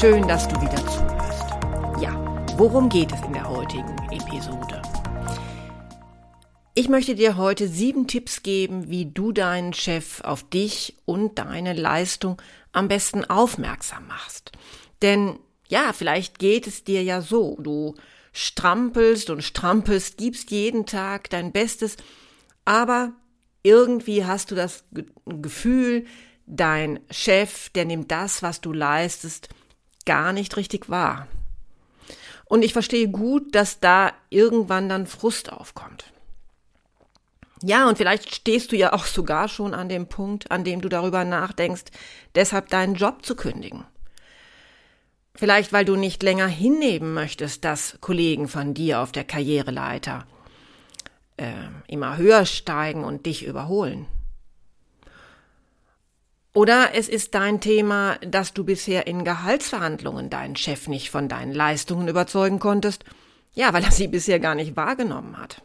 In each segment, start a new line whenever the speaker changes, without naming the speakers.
Schön, dass du wieder zuhörst. Ja, worum geht es in der heutigen Episode? Ich möchte dir heute sieben Tipps geben, wie du deinen Chef auf dich und deine Leistung am besten aufmerksam machst. Denn ja, vielleicht geht es dir ja so, du strampelst und strampelst, gibst jeden Tag dein Bestes, aber irgendwie hast du das Gefühl, dein Chef, der nimmt das, was du leistest, gar nicht richtig wahr. Und ich verstehe gut, dass da irgendwann dann Frust aufkommt. Ja, und vielleicht stehst du ja auch sogar schon an dem Punkt, an dem du darüber nachdenkst, deshalb deinen Job zu kündigen. Vielleicht, weil du nicht länger hinnehmen möchtest, dass Kollegen von dir auf der Karriereleiter äh, immer höher steigen und dich überholen. Oder es ist dein Thema, dass du bisher in Gehaltsverhandlungen deinen Chef nicht von deinen Leistungen überzeugen konntest, ja, weil er sie bisher gar nicht wahrgenommen hat.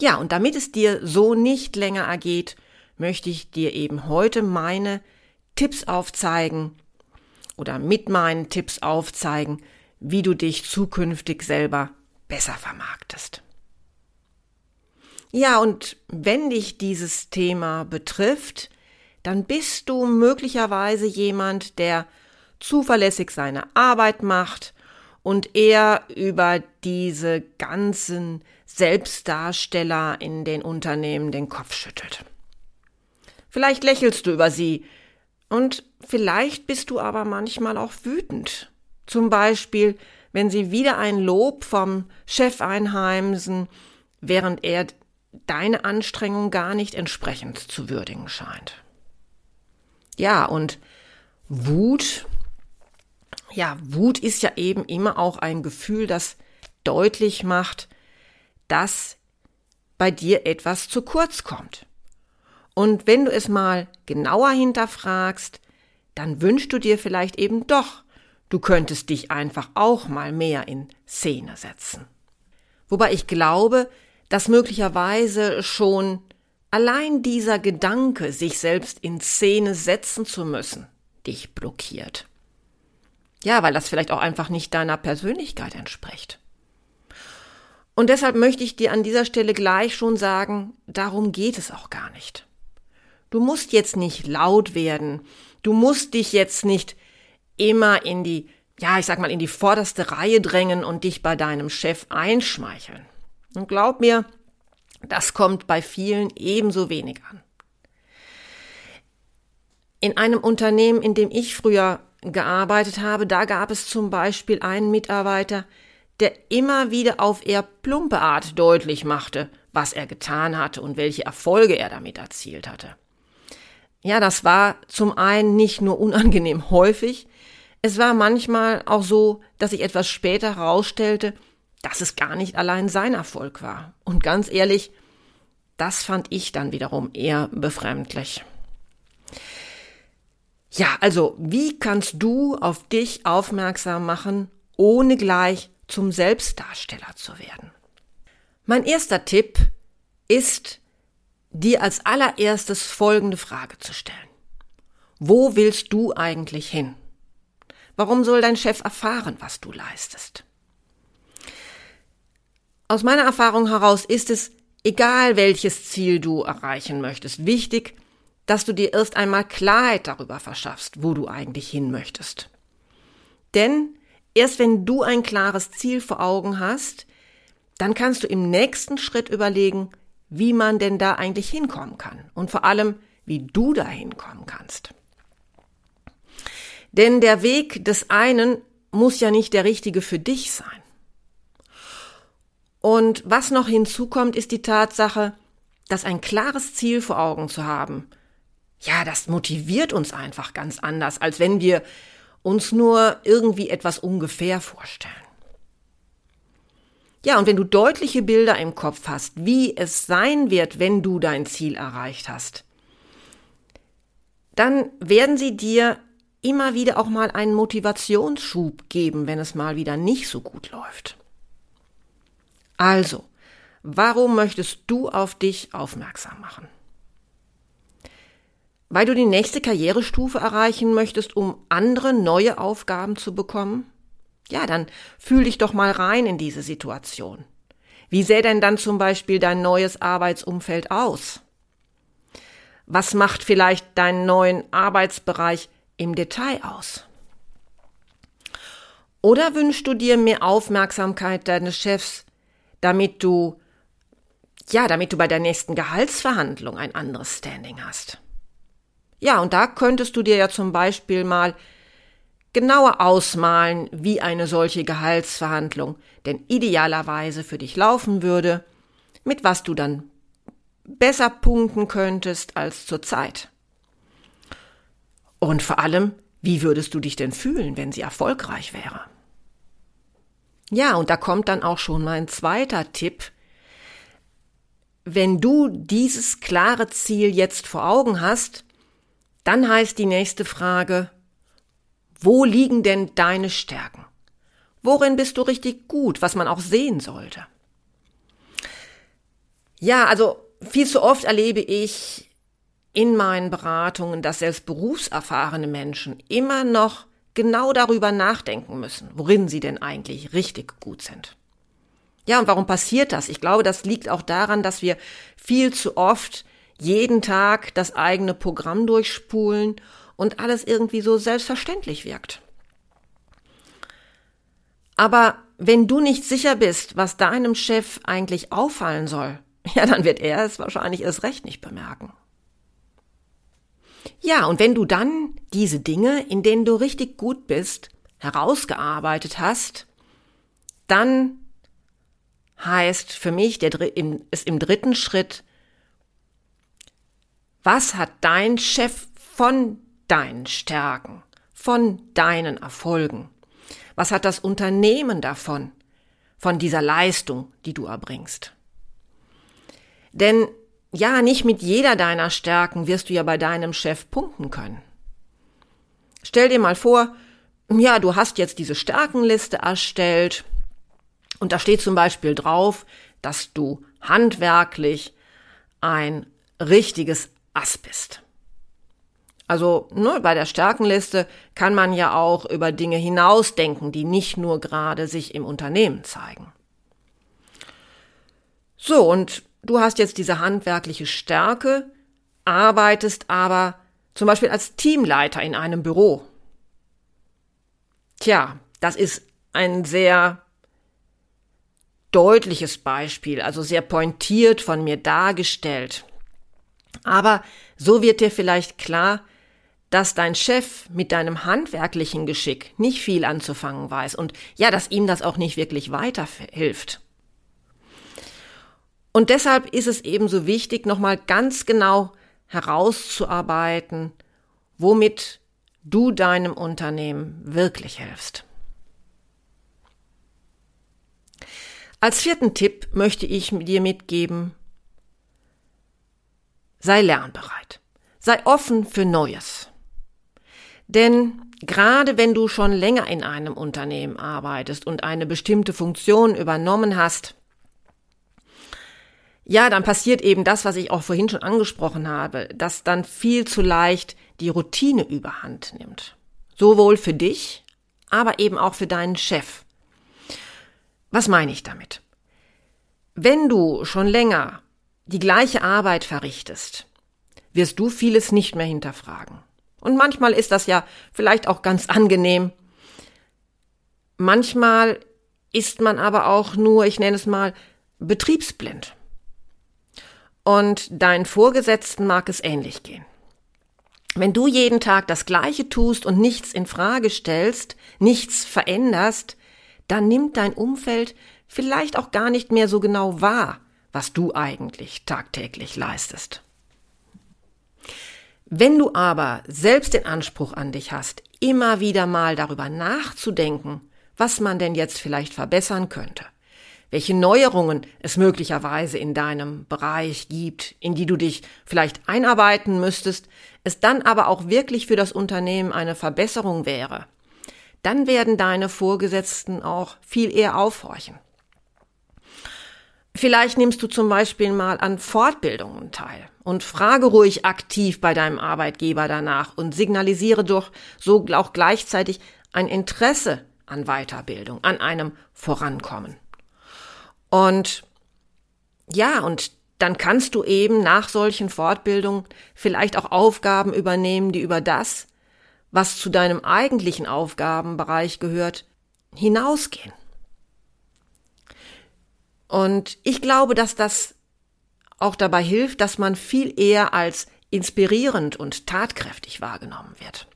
Ja, und damit es dir so nicht länger ergeht, möchte ich dir eben heute meine Tipps aufzeigen oder mit meinen Tipps aufzeigen, wie du dich zukünftig selber besser vermarktest. Ja, und wenn dich dieses Thema betrifft, dann bist du möglicherweise jemand, der zuverlässig seine Arbeit macht und eher über diese ganzen Selbstdarsteller in den Unternehmen den Kopf schüttelt. Vielleicht lächelst du über sie und vielleicht bist du aber manchmal auch wütend. Zum Beispiel, wenn sie wieder ein Lob vom Chef einheimsen, während er deine Anstrengung gar nicht entsprechend zu würdigen scheint. Ja, und Wut, ja, Wut ist ja eben immer auch ein Gefühl, das deutlich macht, dass bei dir etwas zu kurz kommt. Und wenn du es mal genauer hinterfragst, dann wünschst du dir vielleicht eben doch, du könntest dich einfach auch mal mehr in Szene setzen. Wobei ich glaube, dass möglicherweise schon Allein dieser Gedanke, sich selbst in Szene setzen zu müssen, dich blockiert. Ja, weil das vielleicht auch einfach nicht deiner Persönlichkeit entspricht. Und deshalb möchte ich dir an dieser Stelle gleich schon sagen, darum geht es auch gar nicht. Du musst jetzt nicht laut werden, du musst dich jetzt nicht immer in die, ja, ich sag mal, in die vorderste Reihe drängen und dich bei deinem Chef einschmeicheln. Und glaub mir, das kommt bei vielen ebenso wenig an. In einem Unternehmen, in dem ich früher gearbeitet habe, da gab es zum Beispiel einen Mitarbeiter, der immer wieder auf eher plumpe Art deutlich machte, was er getan hatte und welche Erfolge er damit erzielt hatte. Ja, das war zum einen nicht nur unangenehm häufig, es war manchmal auch so, dass sich etwas später herausstellte, dass es gar nicht allein sein Erfolg war. Und ganz ehrlich, das fand ich dann wiederum eher befremdlich. Ja, also wie kannst du auf dich aufmerksam machen, ohne gleich zum Selbstdarsteller zu werden? Mein erster Tipp ist, dir als allererstes folgende Frage zu stellen. Wo willst du eigentlich hin? Warum soll dein Chef erfahren, was du leistest? Aus meiner Erfahrung heraus ist es, egal welches Ziel du erreichen möchtest, wichtig, dass du dir erst einmal Klarheit darüber verschaffst, wo du eigentlich hin möchtest. Denn erst wenn du ein klares Ziel vor Augen hast, dann kannst du im nächsten Schritt überlegen, wie man denn da eigentlich hinkommen kann und vor allem, wie du da hinkommen kannst. Denn der Weg des einen muss ja nicht der richtige für dich sein. Und was noch hinzukommt, ist die Tatsache, dass ein klares Ziel vor Augen zu haben, ja, das motiviert uns einfach ganz anders, als wenn wir uns nur irgendwie etwas ungefähr vorstellen. Ja, und wenn du deutliche Bilder im Kopf hast, wie es sein wird, wenn du dein Ziel erreicht hast, dann werden sie dir immer wieder auch mal einen Motivationsschub geben, wenn es mal wieder nicht so gut läuft. Also, warum möchtest du auf dich aufmerksam machen? Weil du die nächste Karrierestufe erreichen möchtest, um andere neue Aufgaben zu bekommen? Ja, dann fühl dich doch mal rein in diese Situation. Wie sähe denn dann zum Beispiel dein neues Arbeitsumfeld aus? Was macht vielleicht deinen neuen Arbeitsbereich im Detail aus? Oder wünschst du dir mehr Aufmerksamkeit deines Chefs, damit du, ja, damit du bei der nächsten Gehaltsverhandlung ein anderes Standing hast? Ja, und da könntest du dir ja zum Beispiel mal genauer ausmalen, wie eine solche Gehaltsverhandlung denn idealerweise für dich laufen würde, mit was du dann besser punkten könntest als zurzeit. Und vor allem, wie würdest du dich denn fühlen, wenn sie erfolgreich wäre? Ja, und da kommt dann auch schon mein zweiter Tipp. Wenn du dieses klare Ziel jetzt vor Augen hast, dann heißt die nächste Frage, wo liegen denn deine Stärken? Worin bist du richtig gut, was man auch sehen sollte? Ja, also viel zu oft erlebe ich in meinen Beratungen, dass selbst berufserfahrene Menschen immer noch genau darüber nachdenken müssen, worin sie denn eigentlich richtig gut sind. Ja, und warum passiert das? Ich glaube, das liegt auch daran, dass wir viel zu oft jeden Tag das eigene Programm durchspulen und alles irgendwie so selbstverständlich wirkt. Aber wenn du nicht sicher bist, was deinem Chef eigentlich auffallen soll, ja, dann wird er es wahrscheinlich erst recht nicht bemerken. Ja, und wenn du dann diese Dinge, in denen du richtig gut bist, herausgearbeitet hast, dann heißt für mich der, es im dritten Schritt, was hat dein Chef von deinen Stärken, von deinen Erfolgen? Was hat das Unternehmen davon, von dieser Leistung, die du erbringst? Denn ja, nicht mit jeder deiner Stärken wirst du ja bei deinem Chef punkten können. Stell dir mal vor, ja, du hast jetzt diese Stärkenliste erstellt und da steht zum Beispiel drauf, dass du handwerklich ein richtiges Ass bist. Also ne, bei der Stärkenliste kann man ja auch über Dinge hinausdenken, die nicht nur gerade sich im Unternehmen zeigen. So, und du hast jetzt diese handwerkliche Stärke, arbeitest aber zum Beispiel als Teamleiter in einem Büro. Tja, das ist ein sehr deutliches Beispiel, also sehr pointiert von mir dargestellt. Aber so wird dir vielleicht klar, dass dein Chef mit deinem handwerklichen Geschick nicht viel anzufangen weiß und ja, dass ihm das auch nicht wirklich weiterhilft. Und deshalb ist es ebenso wichtig, nochmal ganz genau herauszuarbeiten, womit du deinem Unternehmen wirklich hilfst. Als vierten Tipp möchte ich dir mitgeben, sei lernbereit. Sei offen für Neues. Denn gerade wenn du schon länger in einem Unternehmen arbeitest und eine bestimmte Funktion übernommen hast, ja, dann passiert eben das, was ich auch vorhin schon angesprochen habe, dass dann viel zu leicht die Routine überhand nimmt. Sowohl für dich, aber eben auch für deinen Chef. Was meine ich damit? Wenn du schon länger die gleiche Arbeit verrichtest, wirst du vieles nicht mehr hinterfragen. Und manchmal ist das ja vielleicht auch ganz angenehm. Manchmal ist man aber auch nur, ich nenne es mal, betriebsblind. Und deinen Vorgesetzten mag es ähnlich gehen. Wenn du jeden Tag das Gleiche tust und nichts in Frage stellst, nichts veränderst, dann nimmt dein Umfeld vielleicht auch gar nicht mehr so genau wahr, was du eigentlich tagtäglich leistest. Wenn du aber selbst den Anspruch an dich hast, immer wieder mal darüber nachzudenken, was man denn jetzt vielleicht verbessern könnte, welche Neuerungen es möglicherweise in deinem Bereich gibt, in die du dich vielleicht einarbeiten müsstest, es dann aber auch wirklich für das Unternehmen eine Verbesserung wäre, dann werden deine Vorgesetzten auch viel eher aufhorchen. Vielleicht nimmst du zum Beispiel mal an Fortbildungen teil und frage ruhig aktiv bei deinem Arbeitgeber danach und signalisiere doch so auch gleichzeitig ein Interesse an Weiterbildung, an einem Vorankommen. Und ja, und dann kannst du eben nach solchen Fortbildungen vielleicht auch Aufgaben übernehmen, die über das, was zu deinem eigentlichen Aufgabenbereich gehört, hinausgehen. Und ich glaube, dass das auch dabei hilft, dass man viel eher als inspirierend und tatkräftig wahrgenommen wird.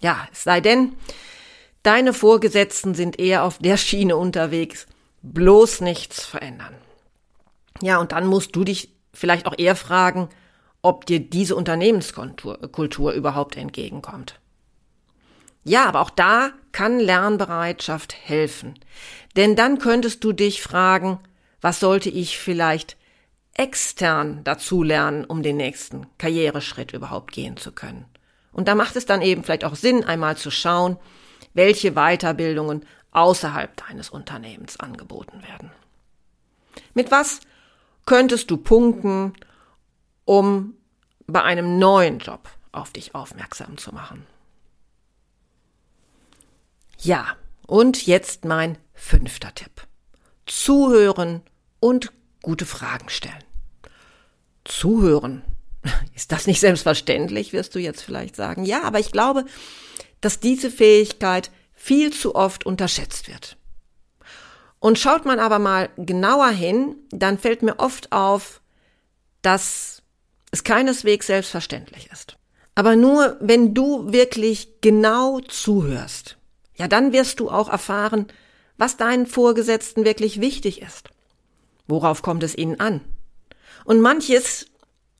Ja, es sei denn, deine Vorgesetzten sind eher auf der Schiene unterwegs, bloß nichts verändern. Ja, und dann musst du dich vielleicht auch eher fragen, ob dir diese Unternehmenskultur Kultur überhaupt entgegenkommt. Ja, aber auch da kann Lernbereitschaft helfen. Denn dann könntest du dich fragen, was sollte ich vielleicht extern dazu lernen, um den nächsten Karriereschritt überhaupt gehen zu können. Und da macht es dann eben vielleicht auch Sinn, einmal zu schauen, welche Weiterbildungen außerhalb deines Unternehmens angeboten werden. Mit was könntest du punkten, um bei einem neuen Job auf dich aufmerksam zu machen? Ja, und jetzt mein fünfter Tipp. Zuhören und gute Fragen stellen. Zuhören. Ist das nicht selbstverständlich, wirst du jetzt vielleicht sagen. Ja, aber ich glaube, dass diese Fähigkeit viel zu oft unterschätzt wird. Und schaut man aber mal genauer hin, dann fällt mir oft auf, dass es keineswegs selbstverständlich ist. Aber nur wenn du wirklich genau zuhörst, ja, dann wirst du auch erfahren, was deinen Vorgesetzten wirklich wichtig ist. Worauf kommt es ihnen an? Und manches,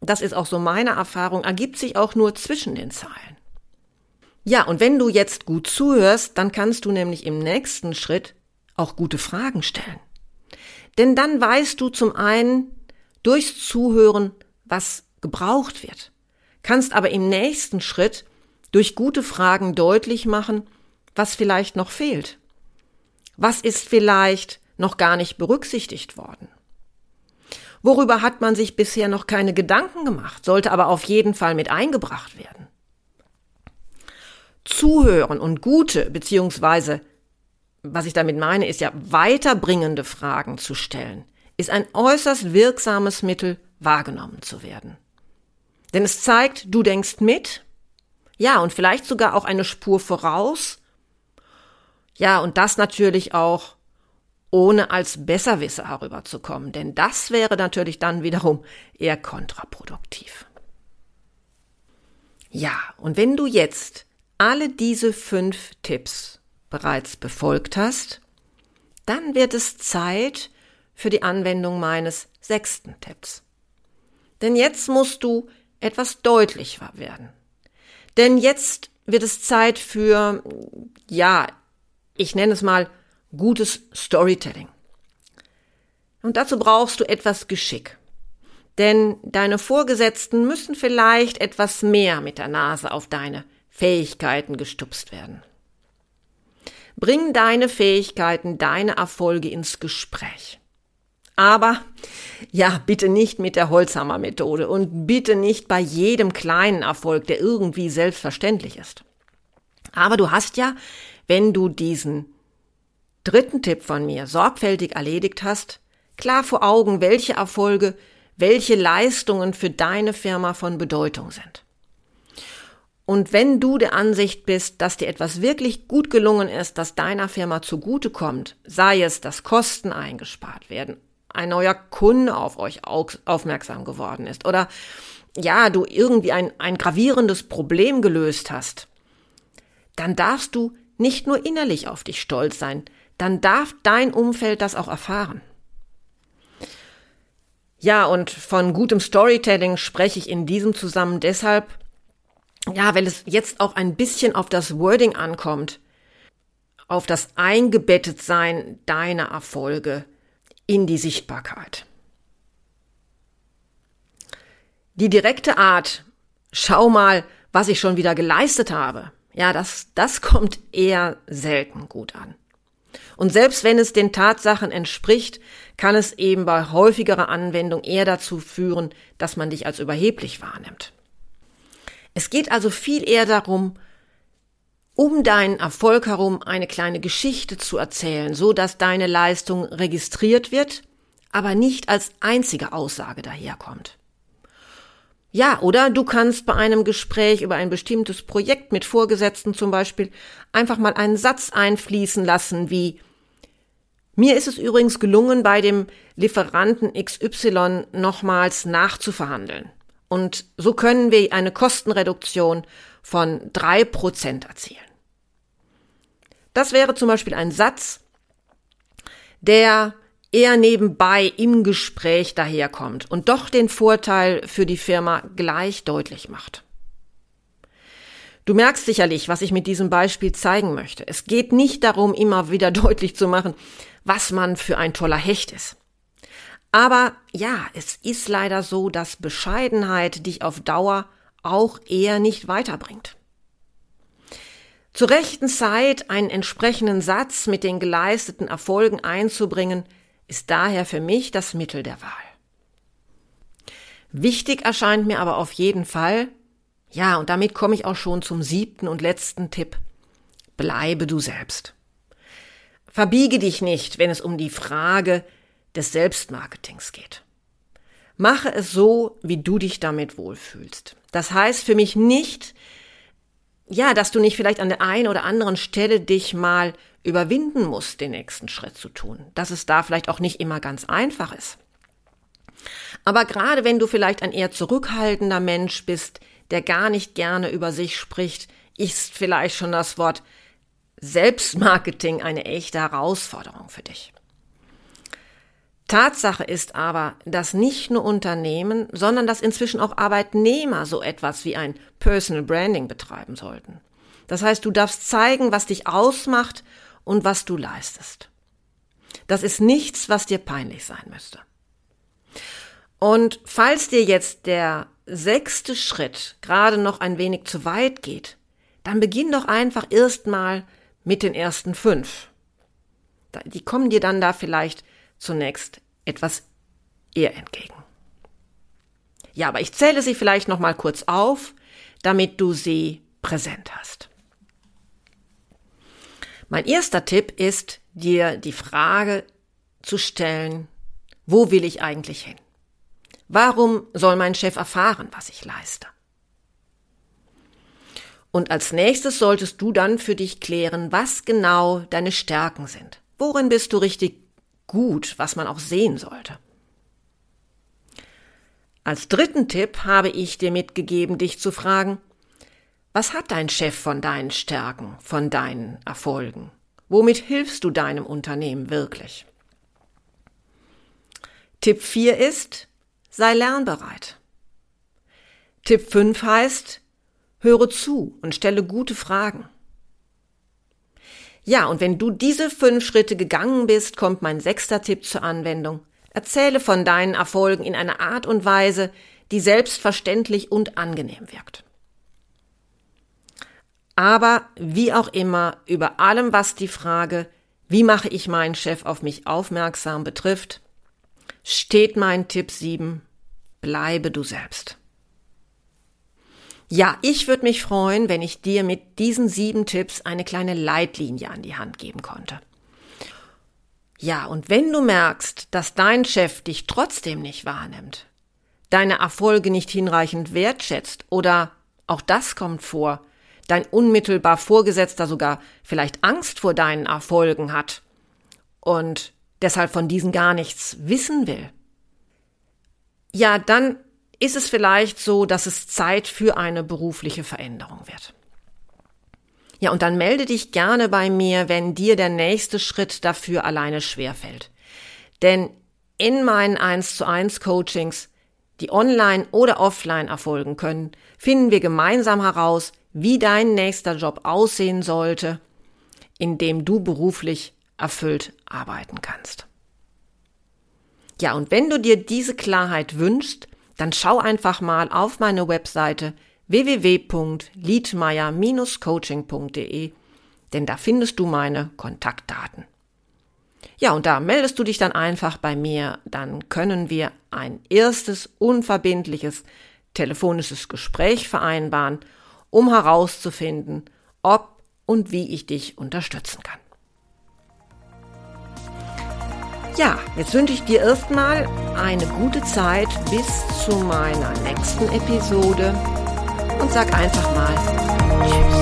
das ist auch so meine Erfahrung, ergibt sich auch nur zwischen den Zeilen. Ja, und wenn du jetzt gut zuhörst, dann kannst du nämlich im nächsten Schritt auch gute Fragen stellen. Denn dann weißt du zum einen durchs Zuhören, was gebraucht wird, kannst aber im nächsten Schritt durch gute Fragen deutlich machen, was vielleicht noch fehlt. Was ist vielleicht noch gar nicht berücksichtigt worden? Worüber hat man sich bisher noch keine Gedanken gemacht, sollte aber auf jeden Fall mit eingebracht werden. Zuhören und gute, beziehungsweise, was ich damit meine, ist ja weiterbringende Fragen zu stellen, ist ein äußerst wirksames Mittel, wahrgenommen zu werden. Denn es zeigt, du denkst mit, ja, und vielleicht sogar auch eine Spur voraus, ja, und das natürlich auch ohne als Besserwisser herüberzukommen, denn das wäre natürlich dann wiederum eher kontraproduktiv. Ja, und wenn du jetzt alle diese fünf Tipps bereits befolgt hast, dann wird es Zeit für die Anwendung meines sechsten Tipps. Denn jetzt musst du etwas deutlicher werden. Denn jetzt wird es Zeit für, ja, ich nenne es mal gutes Storytelling. Und dazu brauchst du etwas Geschick. Denn deine Vorgesetzten müssen vielleicht etwas mehr mit der Nase auf deine Fähigkeiten gestupst werden. Bring deine Fähigkeiten, deine Erfolge ins Gespräch. Aber ja, bitte nicht mit der Holzhammer-Methode und bitte nicht bei jedem kleinen Erfolg, der irgendwie selbstverständlich ist. Aber du hast ja, wenn du diesen dritten Tipp von mir sorgfältig erledigt hast, klar vor Augen, welche Erfolge, welche Leistungen für deine Firma von Bedeutung sind. Und wenn du der Ansicht bist, dass dir etwas wirklich gut gelungen ist, das deiner Firma zugutekommt, sei es, dass Kosten eingespart werden, ein neuer Kunde auf euch aufmerksam geworden ist oder ja, du irgendwie ein, ein gravierendes Problem gelöst hast, dann darfst du nicht nur innerlich auf dich stolz sein, dann darf dein Umfeld das auch erfahren. Ja, und von gutem Storytelling spreche ich in diesem Zusammen deshalb, ja, weil es jetzt auch ein bisschen auf das Wording ankommt, auf das Eingebettetsein deiner Erfolge in die Sichtbarkeit. Die direkte Art, schau mal, was ich schon wieder geleistet habe, ja, das, das kommt eher selten gut an. Und selbst wenn es den Tatsachen entspricht, kann es eben bei häufigerer Anwendung eher dazu führen, dass man dich als überheblich wahrnimmt. Es geht also viel eher darum, um deinen Erfolg herum eine kleine Geschichte zu erzählen, so dass deine Leistung registriert wird, aber nicht als einzige Aussage daherkommt. Ja, oder du kannst bei einem Gespräch über ein bestimmtes Projekt mit Vorgesetzten zum Beispiel einfach mal einen Satz einfließen lassen wie mir ist es übrigens gelungen, bei dem Lieferanten XY nochmals nachzuverhandeln. Und so können wir eine Kostenreduktion von drei Prozent erzielen. Das wäre zum Beispiel ein Satz, der eher nebenbei im Gespräch daherkommt und doch den Vorteil für die Firma gleich deutlich macht. Du merkst sicherlich, was ich mit diesem Beispiel zeigen möchte. Es geht nicht darum, immer wieder deutlich zu machen, was man für ein toller Hecht ist. Aber ja, es ist leider so, dass Bescheidenheit dich auf Dauer auch eher nicht weiterbringt. Zur rechten Zeit einen entsprechenden Satz mit den geleisteten Erfolgen einzubringen, ist daher für mich das Mittel der Wahl. Wichtig erscheint mir aber auf jeden Fall, ja, und damit komme ich auch schon zum siebten und letzten Tipp, bleibe du selbst. Verbiege dich nicht, wenn es um die Frage des Selbstmarketings geht. Mache es so, wie du dich damit wohlfühlst. Das heißt für mich nicht, ja, dass du nicht vielleicht an der einen oder anderen Stelle dich mal überwinden musst, den nächsten Schritt zu tun. Dass es da vielleicht auch nicht immer ganz einfach ist. Aber gerade wenn du vielleicht ein eher zurückhaltender Mensch bist, der gar nicht gerne über sich spricht, ist vielleicht schon das Wort Selbstmarketing eine echte Herausforderung für dich. Tatsache ist aber, dass nicht nur Unternehmen, sondern dass inzwischen auch Arbeitnehmer so etwas wie ein Personal Branding betreiben sollten. Das heißt, du darfst zeigen, was dich ausmacht und was du leistest. Das ist nichts, was dir peinlich sein müsste. Und falls dir jetzt der sechste Schritt gerade noch ein wenig zu weit geht, dann beginn doch einfach erstmal mit den ersten fünf. Die kommen dir dann da vielleicht zunächst etwas eher entgegen. Ja, aber ich zähle sie vielleicht noch mal kurz auf, damit du sie präsent hast. Mein erster Tipp ist, dir die Frage zu stellen, wo will ich eigentlich hin? Warum soll mein Chef erfahren, was ich leiste? Und als nächstes solltest du dann für dich klären, was genau deine Stärken sind. Worin bist du richtig gut, was man auch sehen sollte. Als dritten Tipp habe ich dir mitgegeben, dich zu fragen, was hat dein Chef von deinen Stärken, von deinen Erfolgen? Womit hilfst du deinem Unternehmen wirklich? Tipp 4 ist, sei lernbereit. Tipp 5 heißt, höre zu und stelle gute Fragen. Ja, und wenn du diese fünf Schritte gegangen bist, kommt mein sechster Tipp zur Anwendung. Erzähle von deinen Erfolgen in einer Art und Weise, die selbstverständlich und angenehm wirkt. Aber wie auch immer, über allem, was die Frage, wie mache ich meinen Chef auf mich aufmerksam betrifft, steht mein Tipp 7, bleibe du selbst. Ja, ich würde mich freuen, wenn ich dir mit diesen sieben Tipps eine kleine Leitlinie an die Hand geben konnte. Ja, und wenn du merkst, dass dein Chef dich trotzdem nicht wahrnimmt, deine Erfolge nicht hinreichend wertschätzt oder auch das kommt vor, dein unmittelbar Vorgesetzter sogar vielleicht Angst vor deinen Erfolgen hat und deshalb von diesen gar nichts wissen will, ja, dann ist es vielleicht so, dass es Zeit für eine berufliche Veränderung wird. Ja, und dann melde dich gerne bei mir, wenn dir der nächste Schritt dafür alleine schwerfällt. Denn in meinen 1 zu 1 Coachings, die online oder offline erfolgen können, finden wir gemeinsam heraus, wie dein nächster Job aussehen sollte, in dem du beruflich erfüllt arbeiten kannst. Ja, und wenn du dir diese Klarheit wünschst, dann schau einfach mal auf meine Webseite www.liedmeier-coaching.de, denn da findest du meine Kontaktdaten. Ja, und da meldest du dich dann einfach bei mir, dann können wir ein erstes unverbindliches telefonisches Gespräch vereinbaren, um herauszufinden, ob und wie ich dich unterstützen kann. Ja, jetzt wünsche ich dir erstmal eine gute Zeit bis zu meiner nächsten Episode und sag einfach mal Tschüss.